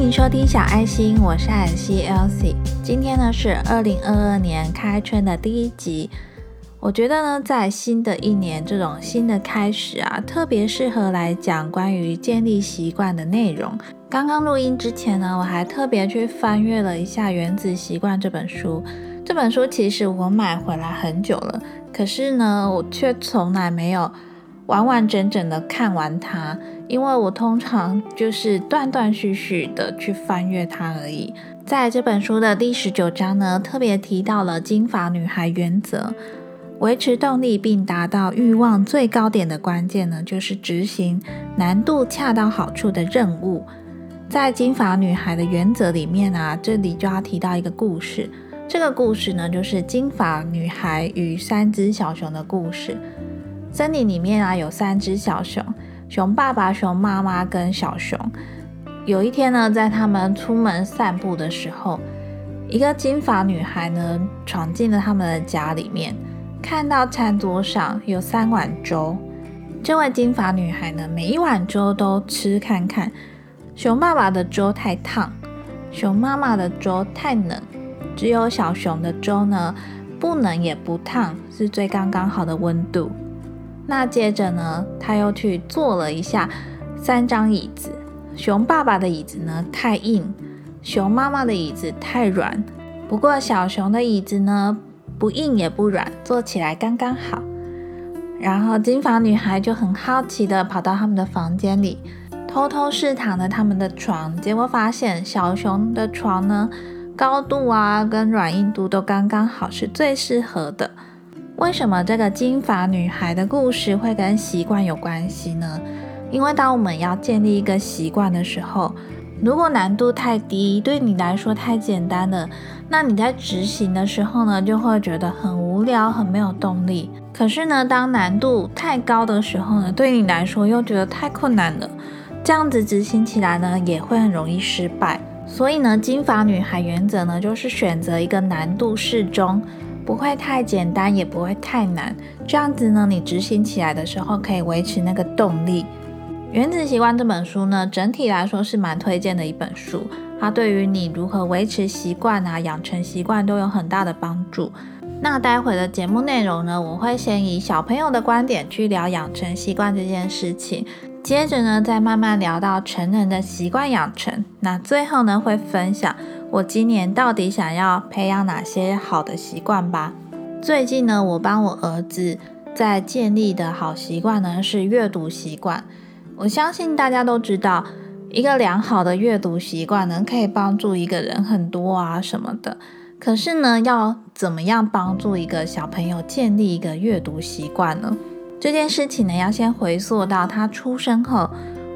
迎收听小爱心，我是艾希 Elsie。今天呢是二零二二年开春的第一集。我觉得呢，在新的一年这种新的开始啊，特别适合来讲关于建立习惯的内容。刚刚录音之前呢，我还特别去翻阅了一下《原子习惯》这本书。这本书其实我买回来很久了，可是呢，我却从来没有完完整整的看完它，因为我通常就是断断续续的去翻阅它而已。在这本书的第十九章呢，特别提到了金发女孩原则。维持动力并达到欲望最高点的关键呢，就是执行难度恰到好处的任务。在金发女孩的原则里面啊，这里就要提到一个故事。这个故事呢，就是金发女孩与三只小熊的故事。森林里面啊，有三只小熊，熊爸爸、熊妈妈跟小熊。有一天呢，在他们出门散步的时候，一个金发女孩呢，闯进了他们的家里面。看到餐桌上有三碗粥，这位金发女孩呢，每一碗粥都吃看看。熊爸爸的粥太烫，熊妈妈的粥太冷，只有小熊的粥呢，不冷也不烫，是最刚刚好的温度。那接着呢，他又去坐了一下三张椅子，熊爸爸的椅子呢太硬，熊妈妈的椅子太软，不过小熊的椅子呢。不硬也不软，坐起来刚刚好。然后金发女孩就很好奇的跑到他们的房间里，偷偷试躺了他们的床，结果发现小熊的床呢，高度啊跟软硬度都刚刚好，是最适合的。为什么这个金发女孩的故事会跟习惯有关系呢？因为当我们要建立一个习惯的时候，如果难度太低，对你来说太简单了，那你在执行的时候呢，就会觉得很无聊，很没有动力。可是呢，当难度太高的时候呢，对你来说又觉得太困难了，这样子执行起来呢，也会很容易失败。所以呢，金发女孩原则呢，就是选择一个难度适中，不会太简单，也不会太难，这样子呢，你执行起来的时候可以维持那个动力。《原子习惯》这本书呢，整体来说是蛮推荐的一本书。它对于你如何维持习惯啊、养成习惯都有很大的帮助。那待会的节目内容呢，我会先以小朋友的观点去聊养成习惯这件事情，接着呢，再慢慢聊到成人的习惯养成。那最后呢，会分享我今年到底想要培养哪些好的习惯吧。最近呢，我帮我儿子在建立的好习惯呢，是阅读习惯。我相信大家都知道，一个良好的阅读习惯呢，可以帮助一个人很多啊什么的。可是呢，要怎么样帮助一个小朋友建立一个阅读习惯呢？这件事情呢，要先回溯到他出生后，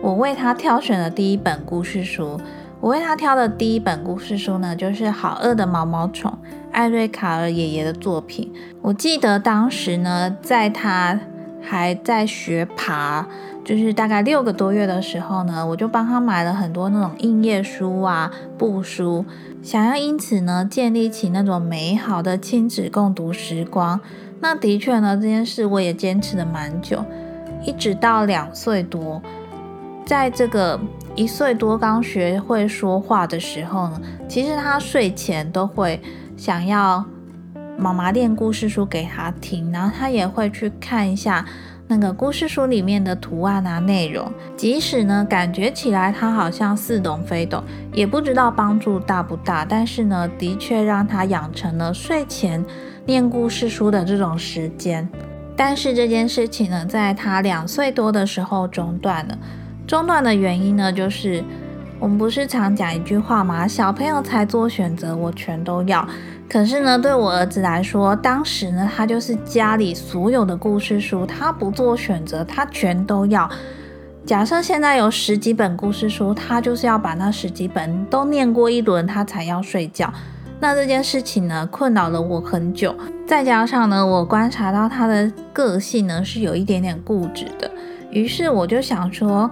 我为他挑选的第一本故事书。我为他挑的第一本故事书呢，就是《好饿的毛毛虫》，艾瑞卡尔爷爷的作品。我记得当时呢，在他还在学爬。就是大概六个多月的时候呢，我就帮他买了很多那种硬页书啊、布书，想要因此呢建立起那种美好的亲子共读时光。那的确呢，这件事我也坚持了蛮久，一直到两岁多，在这个一岁多刚学会说话的时候呢，其实他睡前都会想要妈妈念故事书给他听，然后他也会去看一下。那个故事书里面的图案啊，内容，即使呢感觉起来他好像似懂非懂，也不知道帮助大不大，但是呢，的确让他养成了睡前念故事书的这种时间。但是这件事情呢，在他两岁多的时候中断了。中断的原因呢，就是我们不是常讲一句话吗？小朋友才做选择，我全都要。可是呢，对我儿子来说，当时呢，他就是家里所有的故事书，他不做选择，他全都要。假设现在有十几本故事书，他就是要把那十几本都念过一轮，他才要睡觉。那这件事情呢，困扰了我很久。再加上呢，我观察到他的个性呢，是有一点点固执的。于是我就想说，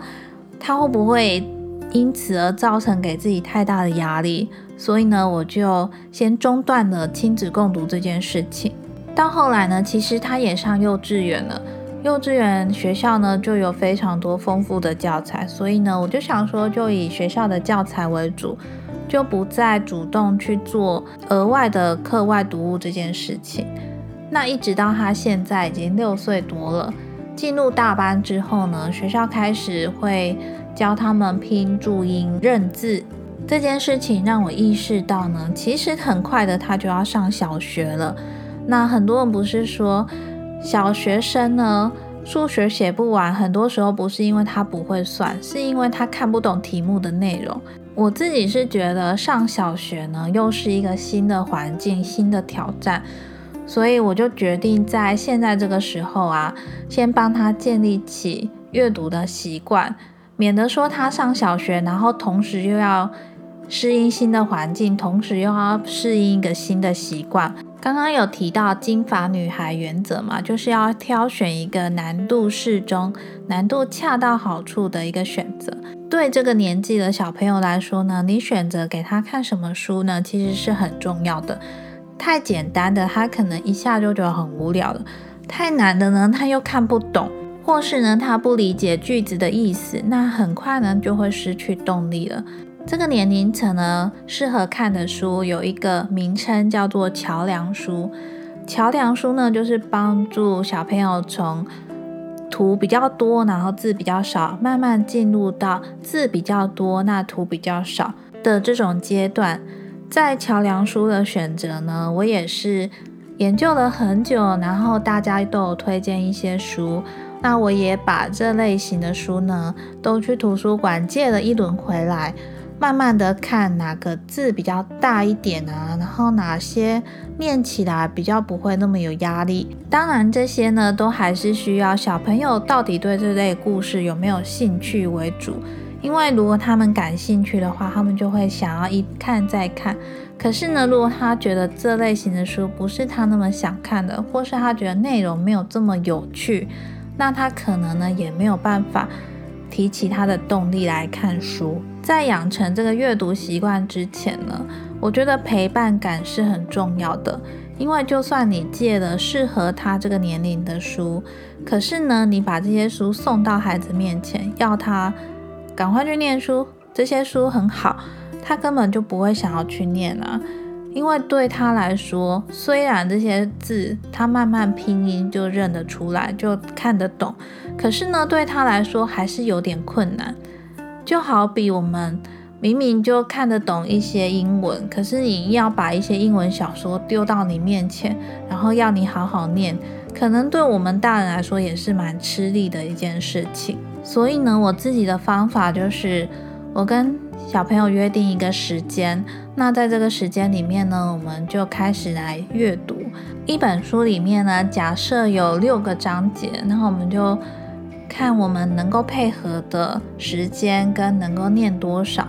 他会不会因此而造成给自己太大的压力？所以呢，我就先中断了亲子共读这件事情。到后来呢，其实他也上幼稚园了。幼稚园学校呢就有非常多丰富的教材，所以呢，我就想说，就以学校的教材为主，就不再主动去做额外的课外读物这件事情。那一直到他现在已经六岁多了，进入大班之后呢，学校开始会教他们拼注音、认字这件事情，让我意识到呢，其实很快的他就要上小学了。那很多人不是说？小学生呢，数学写不完，很多时候不是因为他不会算，是因为他看不懂题目的内容。我自己是觉得上小学呢，又是一个新的环境、新的挑战，所以我就决定在现在这个时候啊，先帮他建立起阅读的习惯，免得说他上小学，然后同时又要适应新的环境，同时又要适应一个新的习惯。刚刚有提到金发女孩原则嘛，就是要挑选一个难度适中、难度恰到好处的一个选择。对这个年纪的小朋友来说呢，你选择给他看什么书呢，其实是很重要的。太简单的，他可能一下就觉得很无聊了；太难的呢，他又看不懂，或是呢，他不理解句子的意思，那很快呢，就会失去动力了。这个年龄层呢，适合看的书有一个名称叫做桥梁书。桥梁书呢，就是帮助小朋友从图比较多，然后字比较少，慢慢进入到字比较多，那图比较少的这种阶段。在桥梁书的选择呢，我也是研究了很久，然后大家都有推荐一些书，那我也把这类型的书呢，都去图书馆借了一轮回来。慢慢的看哪个字比较大一点啊，然后哪些念起来比较不会那么有压力。当然这些呢，都还是需要小朋友到底对这类故事有没有兴趣为主。因为如果他们感兴趣的话，他们就会想要一看再看。可是呢，如果他觉得这类型的书不是他那么想看的，或是他觉得内容没有这么有趣，那他可能呢也没有办法提起他的动力来看书。在养成这个阅读习惯之前呢，我觉得陪伴感是很重要的。因为就算你借了适合他这个年龄的书，可是呢，你把这些书送到孩子面前，要他赶快去念书，这些书很好，他根本就不会想要去念啊。因为对他来说，虽然这些字他慢慢拼音就认得出来，就看得懂，可是呢，对他来说还是有点困难。就好比我们明明就看得懂一些英文，可是你要把一些英文小说丢到你面前，然后要你好好念，可能对我们大人来说也是蛮吃力的一件事情。所以呢，我自己的方法就是，我跟小朋友约定一个时间，那在这个时间里面呢，我们就开始来阅读一本书。里面呢，假设有六个章节，然后我们就。看我们能够配合的时间跟能够念多少。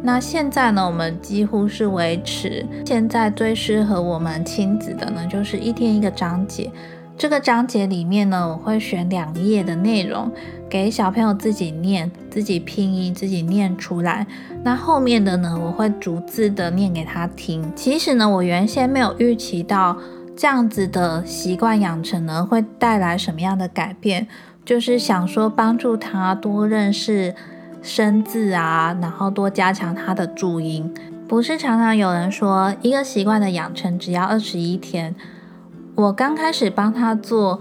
那现在呢，我们几乎是维持现在最适合我们亲子的呢，就是一天一个章节。这个章节里面呢，我会选两页的内容给小朋友自己念，自己拼音，自己念出来。那后面的呢，我会逐字的念给他听。其实呢，我原先没有预期到这样子的习惯养成呢，会带来什么样的改变。就是想说帮助他多认识生字啊，然后多加强他的注音。不是常常有人说一个习惯的养成只要二十一天。我刚开始帮他做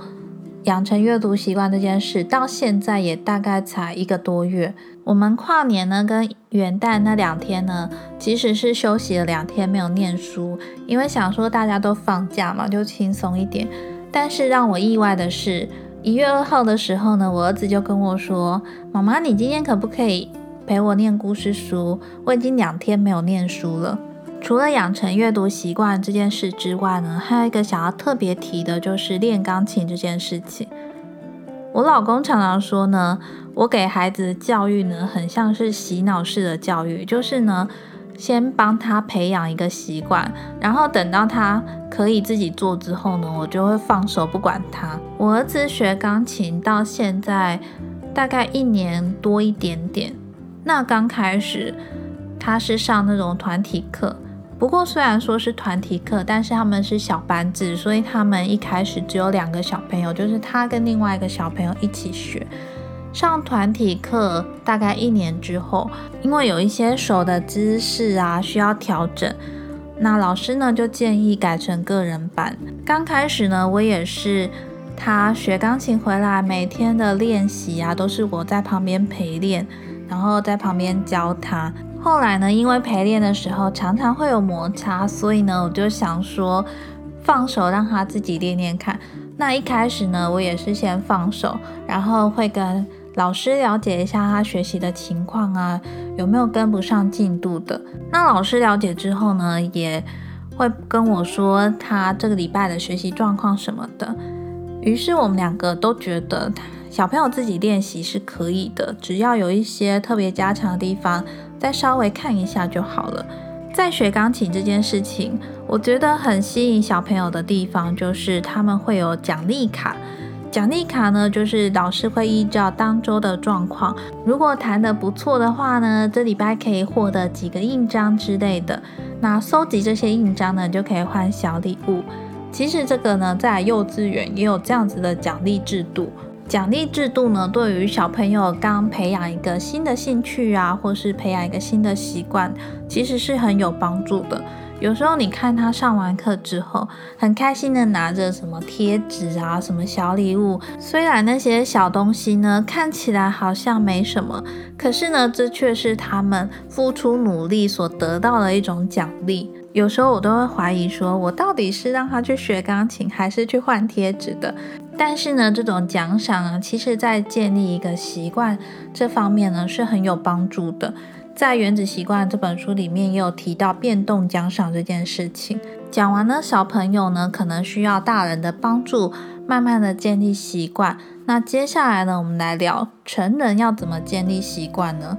养成阅读习惯这件事，到现在也大概才一个多月。我们跨年呢跟元旦那两天呢，即使是休息了两天没有念书，因为想说大家都放假嘛，就轻松一点。但是让我意外的是。一月二号的时候呢，我儿子就跟我说：“妈妈，你今天可不可以陪我念故事书？我已经两天没有念书了。”除了养成阅读习惯这件事之外呢，还有一个想要特别提的，就是练钢琴这件事情。我老公常常说呢，我给孩子的教育呢，很像是洗脑式的教育，就是呢。先帮他培养一个习惯，然后等到他可以自己做之后呢，我就会放手不管他。我儿子学钢琴到现在大概一年多一点点。那刚开始他是上那种团体课，不过虽然说是团体课，但是他们是小班制，所以他们一开始只有两个小朋友，就是他跟另外一个小朋友一起学。上团体课大概一年之后，因为有一些手的姿势啊需要调整，那老师呢就建议改成个人班。刚开始呢，我也是他学钢琴回来，每天的练习啊都是我在旁边陪练，然后在旁边教他。后来呢，因为陪练的时候常常会有摩擦，所以呢，我就想说放手让他自己练练看。那一开始呢，我也是先放手，然后会跟。老师了解一下他学习的情况啊，有没有跟不上进度的？那老师了解之后呢，也会跟我说他这个礼拜的学习状况什么的。于是我们两个都觉得小朋友自己练习是可以的，只要有一些特别加强的地方，再稍微看一下就好了。在学钢琴这件事情，我觉得很吸引小朋友的地方就是他们会有奖励卡。奖励卡呢，就是老师会依照当周的状况，如果弹得不错的话呢，这礼拜可以获得几个印章之类的。那收集这些印章呢，就可以换小礼物。其实这个呢，在幼稚园也有这样子的奖励制度。奖励制度呢，对于小朋友刚培养一个新的兴趣啊，或是培养一个新的习惯，其实是很有帮助的。有时候你看他上完课之后，很开心的拿着什么贴纸啊，什么小礼物。虽然那些小东西呢看起来好像没什么，可是呢，这却是他们付出努力所得到的一种奖励。有时候我都会怀疑，说我到底是让他去学钢琴，还是去换贴纸的？但是呢，这种奖赏啊，其实在建立一个习惯这方面呢，是很有帮助的。在《原子习惯》这本书里面也有提到变动奖赏这件事情。讲完了小朋友呢，可能需要大人的帮助，慢慢的建立习惯。那接下来呢，我们来聊成人要怎么建立习惯呢？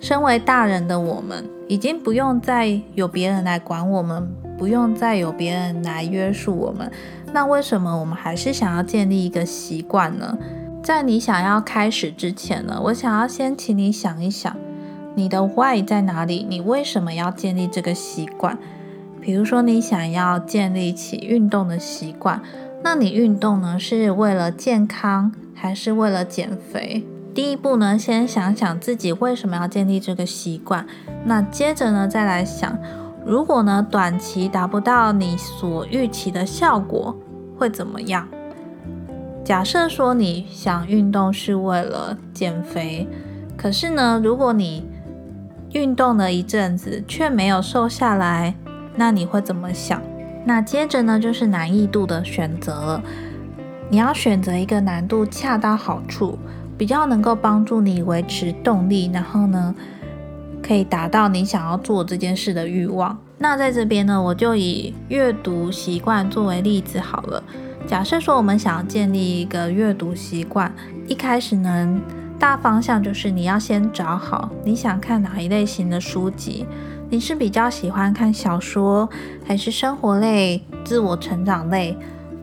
身为大人的我们，已经不用再有别人来管我们，不用再有别人来约束我们。那为什么我们还是想要建立一个习惯呢？在你想要开始之前呢，我想要先请你想一想。你的 why 在哪里？你为什么要建立这个习惯？比如说，你想要建立起运动的习惯，那你运动呢，是为了健康还是为了减肥？第一步呢，先想想自己为什么要建立这个习惯。那接着呢，再来想，如果呢短期达不到你所预期的效果，会怎么样？假设说你想运动是为了减肥，可是呢，如果你运动了一阵子却没有瘦下来，那你会怎么想？那接着呢，就是难易度的选择了。你要选择一个难度恰到好处，比较能够帮助你维持动力，然后呢，可以达到你想要做这件事的欲望。那在这边呢，我就以阅读习惯作为例子好了。假设说我们想要建立一个阅读习惯，一开始呢。大方向就是你要先找好你想看哪一类型的书籍。你是比较喜欢看小说，还是生活类、自我成长类，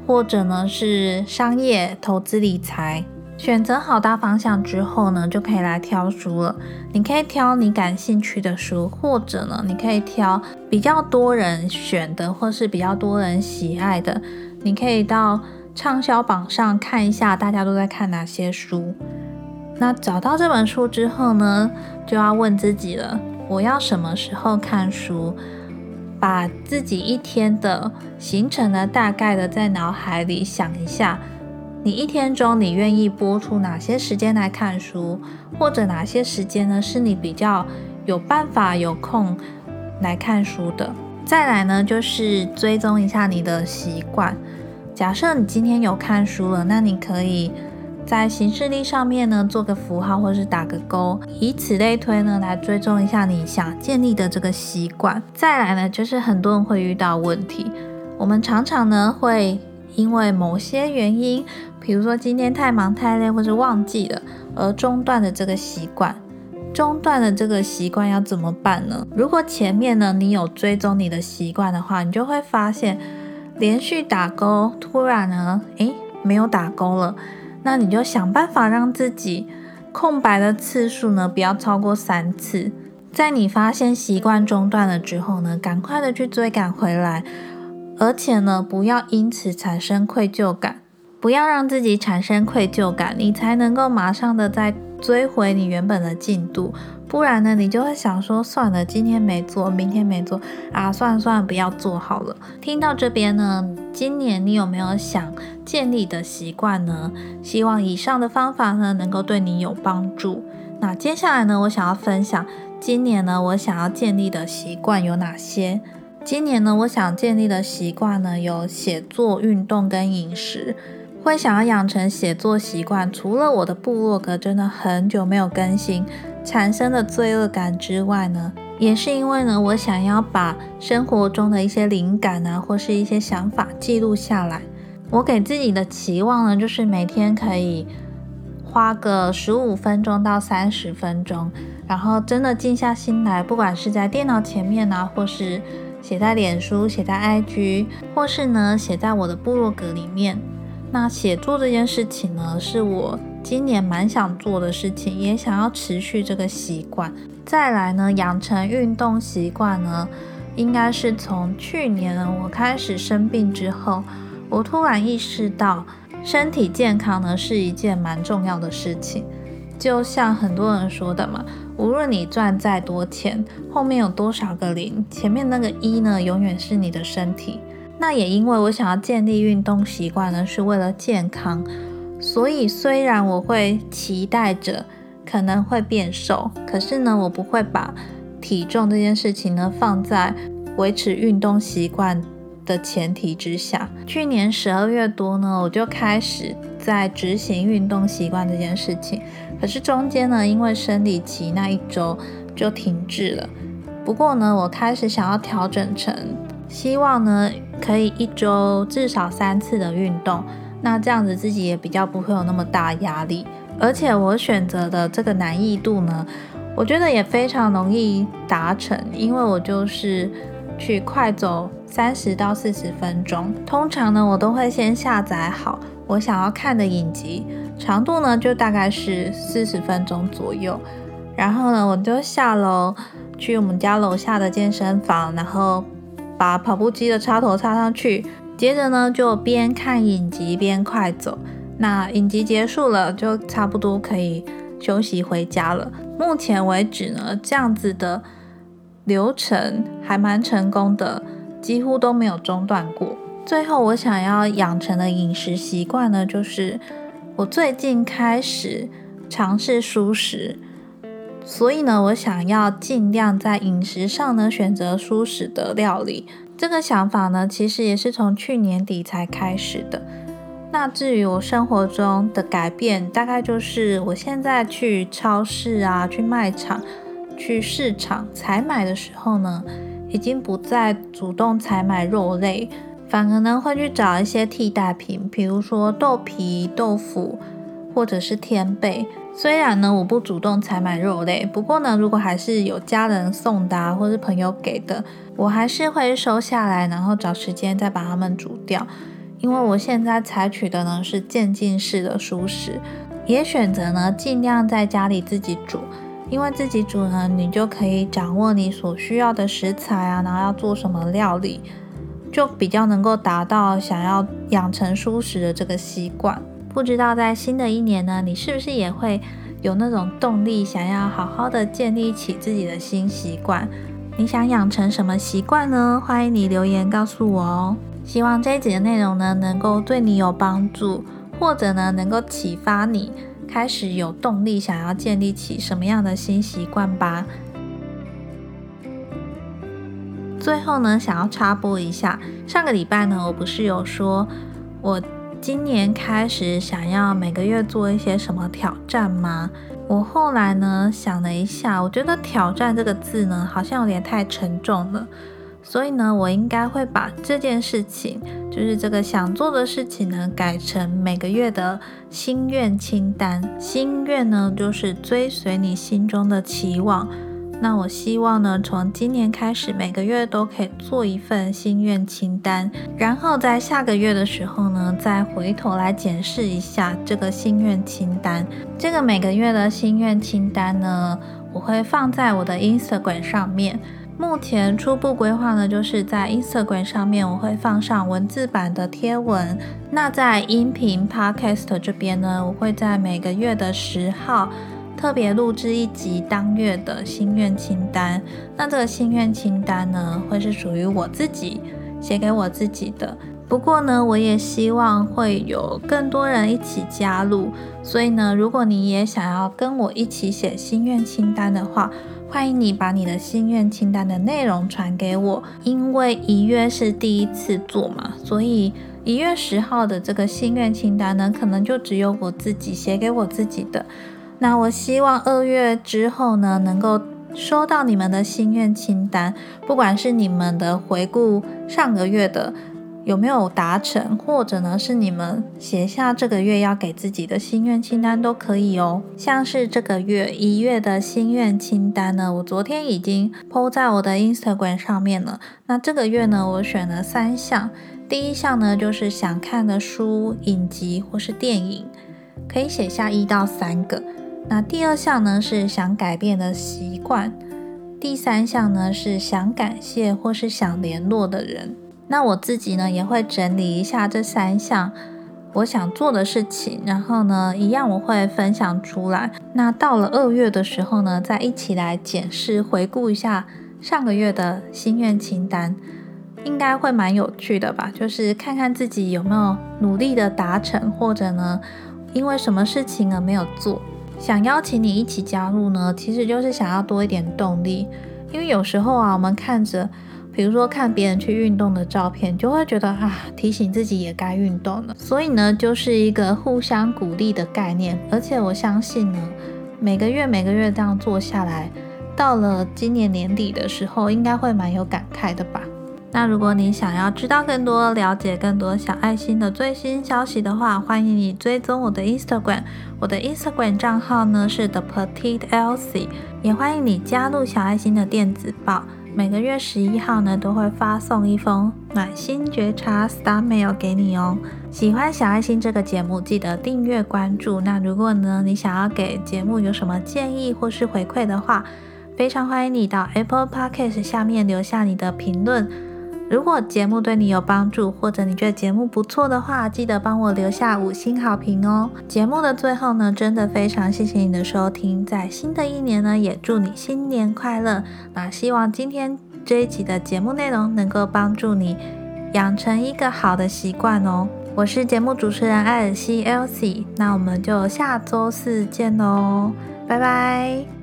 或者呢是商业、投资理财？选择好大方向之后呢，就可以来挑书了。你可以挑你感兴趣的书，或者呢，你可以挑比较多人选的，或是比较多人喜爱的。你可以到畅销榜上看一下，大家都在看哪些书。那找到这本书之后呢，就要问自己了：我要什么时候看书？把自己一天的行程呢，大概的在脑海里想一下。你一天中你愿意播出哪些时间来看书，或者哪些时间呢是你比较有办法有空来看书的？再来呢，就是追踪一下你的习惯。假设你今天有看书了，那你可以。在行事历上面呢，做个符号或是打个勾，以此类推呢，来追踪一下你想建立的这个习惯。再来呢，就是很多人会遇到问题，我们常常呢会因为某些原因，比如说今天太忙太累或者忘记了，而中断的这个习惯。中断的这个习惯要怎么办呢？如果前面呢你有追踪你的习惯的话，你就会发现连续打勾，突然呢，诶，没有打勾了。那你就想办法让自己空白的次数呢不要超过三次。在你发现习惯中断了之后呢，赶快的去追赶回来，而且呢，不要因此产生愧疚感，不要让自己产生愧疚感，你才能够马上的再追回你原本的进度。不然呢，你就会想说，算了，今天没做，明天没做啊，算了算了，不要做好了。听到这边呢，今年你有没有想建立的习惯呢？希望以上的方法呢，能够对你有帮助。那接下来呢，我想要分享今年呢，我想要建立的习惯有哪些？今年呢，我想建立的习惯呢，有写作、运动跟饮食。会想要养成写作习惯，除了我的部落格真的很久没有更新。产生的罪恶感之外呢，也是因为呢，我想要把生活中的一些灵感啊，或是一些想法记录下来。我给自己的期望呢，就是每天可以花个十五分钟到三十分钟，然后真的静下心来，不管是在电脑前面啊，或是写在脸书、写在 IG，或是呢写在我的部落格里面。那写作这件事情呢，是我。今年蛮想做的事情，也想要持续这个习惯。再来呢，养成运动习惯呢，应该是从去年我开始生病之后，我突然意识到，身体健康呢是一件蛮重要的事情。就像很多人说的嘛，无论你赚再多钱，后面有多少个零，前面那个一呢，永远是你的身体。那也因为我想要建立运动习惯呢，是为了健康。所以，虽然我会期待着可能会变瘦，可是呢，我不会把体重这件事情呢放在维持运动习惯的前提之下。去年十二月多呢，我就开始在执行运动习惯这件事情，可是中间呢，因为生理期那一周就停滞了。不过呢，我开始想要调整成，希望呢可以一周至少三次的运动。那这样子自己也比较不会有那么大压力，而且我选择的这个难易度呢，我觉得也非常容易达成，因为我就是去快走三十到四十分钟，通常呢我都会先下载好我想要看的影集，长度呢就大概是四十分钟左右，然后呢我就下楼去我们家楼下的健身房，然后把跑步机的插头插上去。接着呢，就边看影集边快走。那影集结束了，就差不多可以休息回家了。目前为止呢，这样子的流程还蛮成功的，几乎都没有中断过。最后，我想要养成的饮食习惯呢，就是我最近开始尝试素食，所以呢，我想要尽量在饮食上呢选择素食的料理。这个想法呢，其实也是从去年底才开始的。那至于我生活中的改变，大概就是我现在去超市啊、去卖场、去市场采买的时候呢，已经不再主动采买肉类，反而呢会去找一些替代品，比如说豆皮、豆腐或者是天贝。虽然呢我不主动采买肉类，不过呢如果还是有家人送的或是朋友给的。我还是会收下来，然后找时间再把它们煮掉。因为我现在采取的呢是渐进式的熟食，也选择呢尽量在家里自己煮。因为自己煮呢，你就可以掌握你所需要的食材啊，然后要做什么料理，就比较能够达到想要养成舒适的这个习惯。不知道在新的一年呢，你是不是也会有那种动力，想要好好的建立起自己的新习惯？你想养成什么习惯呢？欢迎你留言告诉我哦。希望这一集的内容呢，能够对你有帮助，或者呢，能够启发你开始有动力，想要建立起什么样的新习惯吧。最后呢，想要插播一下，上个礼拜呢，我不是有说我今年开始想要每个月做一些什么挑战吗？我后来呢想了一下，我觉得“挑战”这个字呢好像有点太沉重了，所以呢，我应该会把这件事情，就是这个想做的事情呢，改成每个月的心愿清单。心愿呢，就是追随你心中的期望。那我希望呢，从今年开始，每个月都可以做一份心愿清单，然后在下个月的时候呢，再回头来检视一下这个心愿清单。这个每个月的心愿清单呢，我会放在我的 Instagram 上面。目前初步规划呢，就是在 Instagram 上面我会放上文字版的贴文。那在音频 Podcast 这边呢，我会在每个月的十号特别录制一集当月的心愿清单。那这个心愿清单呢，会是属于我自己写给我自己的。不过呢，我也希望会有更多人一起加入。所以呢，如果你也想要跟我一起写心愿清单的话，欢迎你把你的心愿清单的内容传给我，因为一月是第一次做嘛，所以一月十号的这个心愿清单呢，可能就只有我自己写给我自己的。那我希望二月之后呢，能够收到你们的心愿清单，不管是你们的回顾上个月的。有没有达成，或者呢是你们写下这个月要给自己的心愿清单都可以哦。像是这个月一月的心愿清单呢，我昨天已经 PO 在我的 Instagram 上面了。那这个月呢，我选了三项。第一项呢就是想看的书、影集或是电影，可以写下一到三个。那第二项呢是想改变的习惯。第三项呢是想感谢或是想联络的人。那我自己呢也会整理一下这三项我想做的事情，然后呢一样我会分享出来。那到了二月的时候呢，再一起来检视回顾一下上个月的心愿清单，应该会蛮有趣的吧？就是看看自己有没有努力的达成，或者呢因为什么事情而没有做。想邀请你一起加入呢，其实就是想要多一点动力，因为有时候啊，我们看着。比如说看别人去运动的照片，就会觉得啊，提醒自己也该运动了。所以呢，就是一个互相鼓励的概念。而且我相信呢，每个月每个月这样做下来，到了今年年底的时候，应该会蛮有感慨的吧。那如果你想要知道更多、了解更多小爱心的最新消息的话，欢迎你追踪我的 Instagram。我的 Instagram 账号呢是 The Petite Elsie，也欢迎你加入小爱心的电子报。每个月十一号呢，都会发送一封暖心觉察 Star Mail 给你哦。喜欢小爱心这个节目，记得订阅关注。那如果呢，你想要给节目有什么建议或是回馈的话，非常欢迎你到 Apple Podcast 下面留下你的评论。如果节目对你有帮助，或者你觉得节目不错的话，记得帮我留下五星好评哦。节目的最后呢，真的非常谢谢你的收听，在新的一年呢，也祝你新年快乐。那希望今天这一集的节目内容能够帮助你养成一个好的习惯哦。我是节目主持人艾尔西 Elsie，那我们就下周四见喽，拜拜。